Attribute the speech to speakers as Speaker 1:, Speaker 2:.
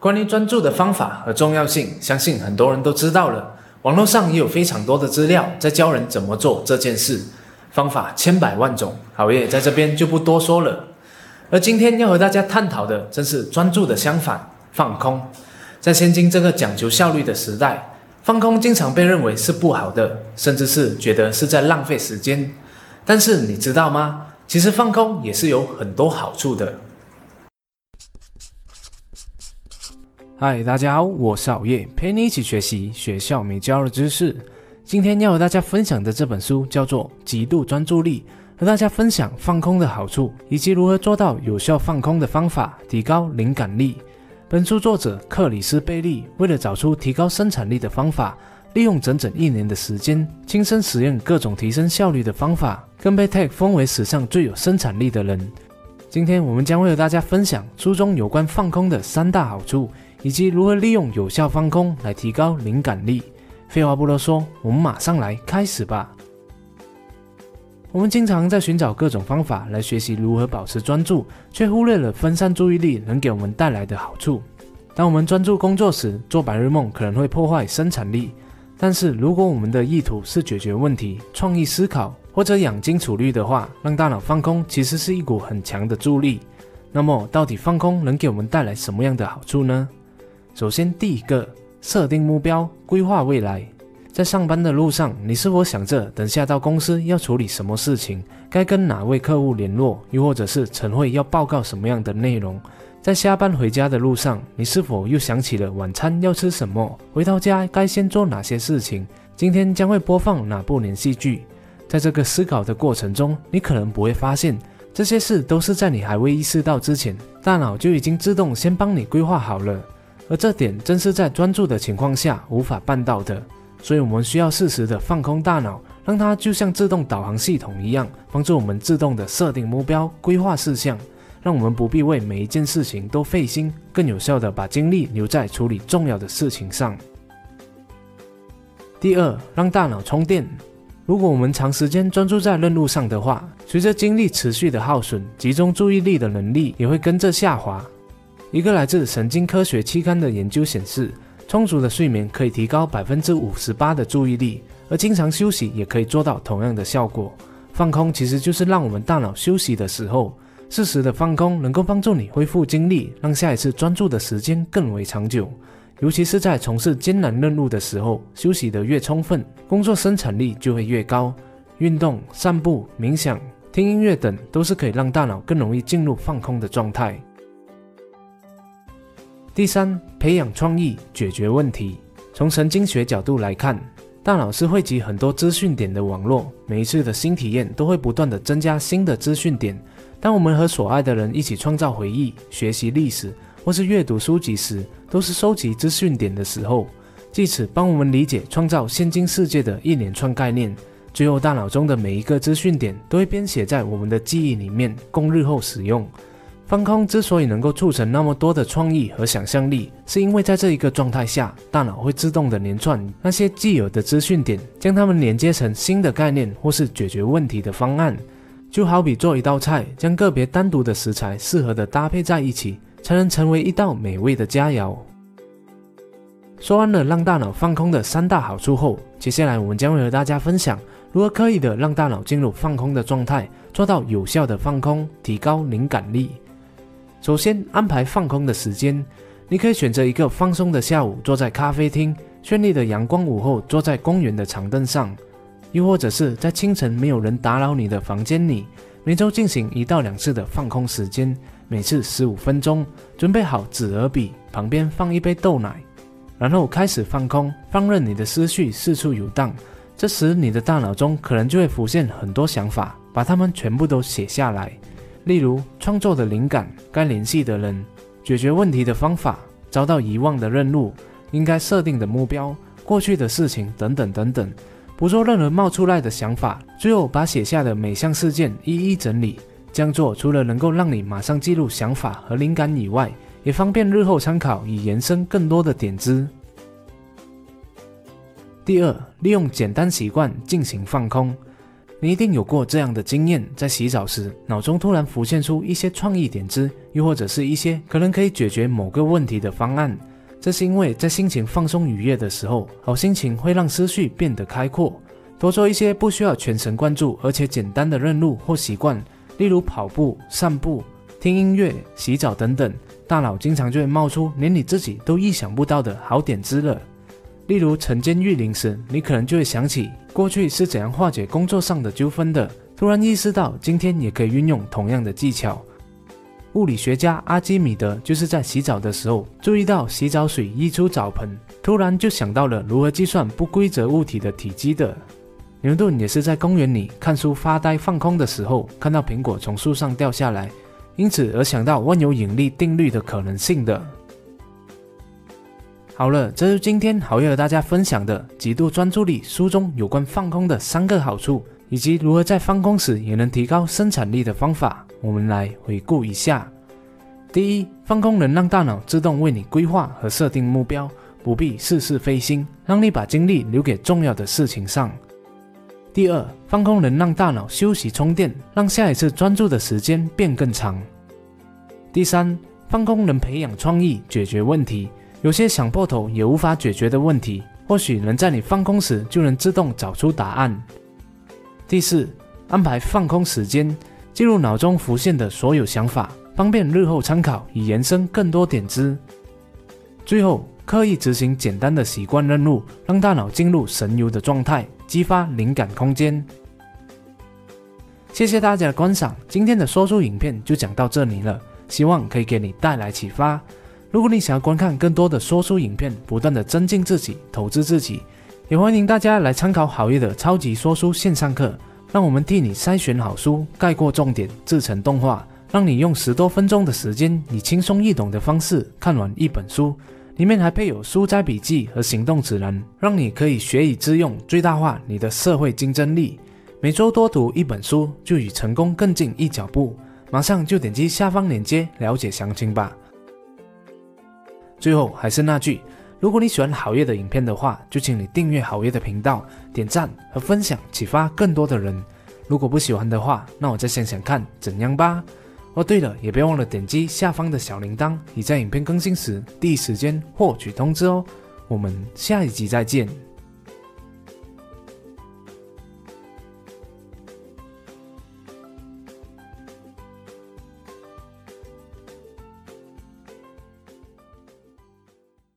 Speaker 1: 关于专注的方法和重要性，相信很多人都知道了。网络上也有非常多的资料在教人怎么做这件事，方法千百万种，好爷在这边就不多说了。而今天要和大家探讨的，正是专注的相反——放空。在现今这个讲究效率的时代，放空经常被认为是不好的，甚至是觉得是在浪费时间。但是你知道吗？其实放空也是有很多好处的。嗨，大家好，我是熬夜，陪你一起学习学校没教的知识。今天要和大家分享的这本书叫做《极度专注力》，和大家分享放空的好处，以及如何做到有效放空的方法，提高灵感力。本书作者克里斯贝利为了找出提高生产力的方法，利用整整一年的时间，亲身实验各种提升效率的方法，更被 Tech 封为史上最有生产力的人。今天我们将会和大家分享书中有关放空的三大好处。以及如何利用有效放空来提高灵感力。废话不多说，我们马上来开始吧。我们经常在寻找各种方法来学习如何保持专注，却忽略了分散注意力能给我们带来的好处。当我们专注工作时，做白日梦可能会破坏生产力。但是如果我们的意图是解决问题、创意思考或者养精储虑的话，让大脑放空其实是一股很强的助力。那么，到底放空能给我们带来什么样的好处呢？首先，第一个，设定目标，规划未来。在上班的路上，你是否想着等下到公司要处理什么事情，该跟哪位客户联络，又或者是晨会要报告什么样的内容？在下班回家的路上，你是否又想起了晚餐要吃什么？回到家该先做哪些事情？今天将会播放哪部连续剧？在这个思考的过程中，你可能不会发现，这些事都是在你还未意识到之前，大脑就已经自动先帮你规划好了。而这点正是在专注的情况下无法办到的，所以我们需要适时的放空大脑，让它就像自动导航系统一样，帮助我们自动的设定目标、规划事项，让我们不必为每一件事情都费心，更有效的把精力留在处理重要的事情上。第二，让大脑充电。如果我们长时间专注在任务上的话，随着精力持续的耗损，集中注意力的能力也会跟着下滑。一个来自神经科学期刊的研究显示，充足的睡眠可以提高百分之五十八的注意力，而经常休息也可以做到同样的效果。放空其实就是让我们大脑休息的时候，适时的放空能够帮助你恢复精力，让下一次专注的时间更为长久。尤其是在从事艰难任务的时候，休息得越充分，工作生产力就会越高。运动、散步、冥想、听音乐等，都是可以让大脑更容易进入放空的状态。第三，培养创意，解决问题。从神经学角度来看，大脑是汇集很多资讯点的网络，每一次的新体验都会不断的增加新的资讯点。当我们和所爱的人一起创造回忆、学习历史或是阅读书籍时，都是收集资讯点的时候，借此帮我们理解、创造现今世界的一连串概念。最后，大脑中的每一个资讯点都会编写在我们的记忆里面，供日后使用。放空之所以能够促成那么多的创意和想象力，是因为在这一个状态下，大脑会自动的连串那些既有的资讯点，将它们连接成新的概念或是解决问题的方案。就好比做一道菜，将个别单独的食材适合的搭配在一起，才能成为一道美味的佳肴。说完了让大脑放空的三大好处后，接下来我们将会和大家分享如何刻意的让大脑进入放空的状态，做到有效的放空，提高灵感力。首先安排放空的时间，你可以选择一个放松的下午，坐在咖啡厅；绚丽的阳光午后，坐在公园的长凳上；又或者是在清晨没有人打扰你的房间里。每周进行一到两次的放空时间，每次十五分钟。准备好纸和笔，旁边放一杯豆奶，然后开始放空，放任你的思绪四处游荡。这时你的大脑中可能就会浮现很多想法，把它们全部都写下来。例如创作的灵感、该联系的人、解决问题的方法、遭到遗忘的任务、应该设定的目标、过去的事情等等等等，不做任何冒出来的想法，最后把写下的每项事件一一整理。这样做除了能够让你马上记录想法和灵感以外，也方便日后参考，以延伸更多的点子。第二，利用简单习惯进行放空。你一定有过这样的经验：在洗澡时，脑中突然浮现出一些创意点子，又或者是一些可能可以解决某个问题的方案。这是因为在心情放松愉悦的时候，好心情会让思绪变得开阔。多做一些不需要全神贯注而且简单的任务或习惯，例如跑步、散步、听音乐、洗澡等等，大脑经常就会冒出连你自己都意想不到的好点子了。例如晨间育灵时，你可能就会想起过去是怎样化解工作上的纠纷的，突然意识到今天也可以运用同样的技巧。物理学家阿基米德就是在洗澡的时候注意到洗澡水溢出澡盆，突然就想到了如何计算不规则物体的体积的。牛顿也是在公园里看书发呆放空的时候，看到苹果从树上掉下来，因此而想到万有引力定律的可能性的。好了，这是今天好友和大家分享的极度专注力书中有关放空的三个好处，以及如何在放空时也能提高生产力的方法。我们来回顾一下：第一，放空能让大脑自动为你规划和设定目标，不必事事费心，让你把精力留给重要的事情上；第二，放空能让大脑休息充电，让下一次专注的时间变更长；第三，放空能培养创意，解决问题。有些想破头也无法解决的问题，或许能在你放空时就能自动找出答案。第四，安排放空时间，记录脑中浮现的所有想法，方便日后参考，以延伸更多点子。最后，刻意执行简单的习惯任务，让大脑进入神游的状态，激发灵感空间。谢谢大家的观赏，今天的说书影片就讲到这里了，希望可以给你带来启发。如果你想要观看更多的说书影片，不断的增进自己、投资自己，也欢迎大家来参考好业的超级说书线上课。让我们替你筛选好书，概括重点，制成动画，让你用十多分钟的时间，以轻松易懂的方式看完一本书。里面还配有书摘笔记和行动指南，让你可以学以致用，最大化你的社会竞争力。每周多读一本书，就与成功更近一脚步。马上就点击下方链接了解详情吧。最后还是那句，如果你喜欢好月的影片的话，就请你订阅好月的频道，点赞和分享，启发更多的人。如果不喜欢的话，那我再想想看怎样吧。哦，对了，也别忘了点击下方的小铃铛，以在影片更新时第一时间获取通知哦。我们下一集再见。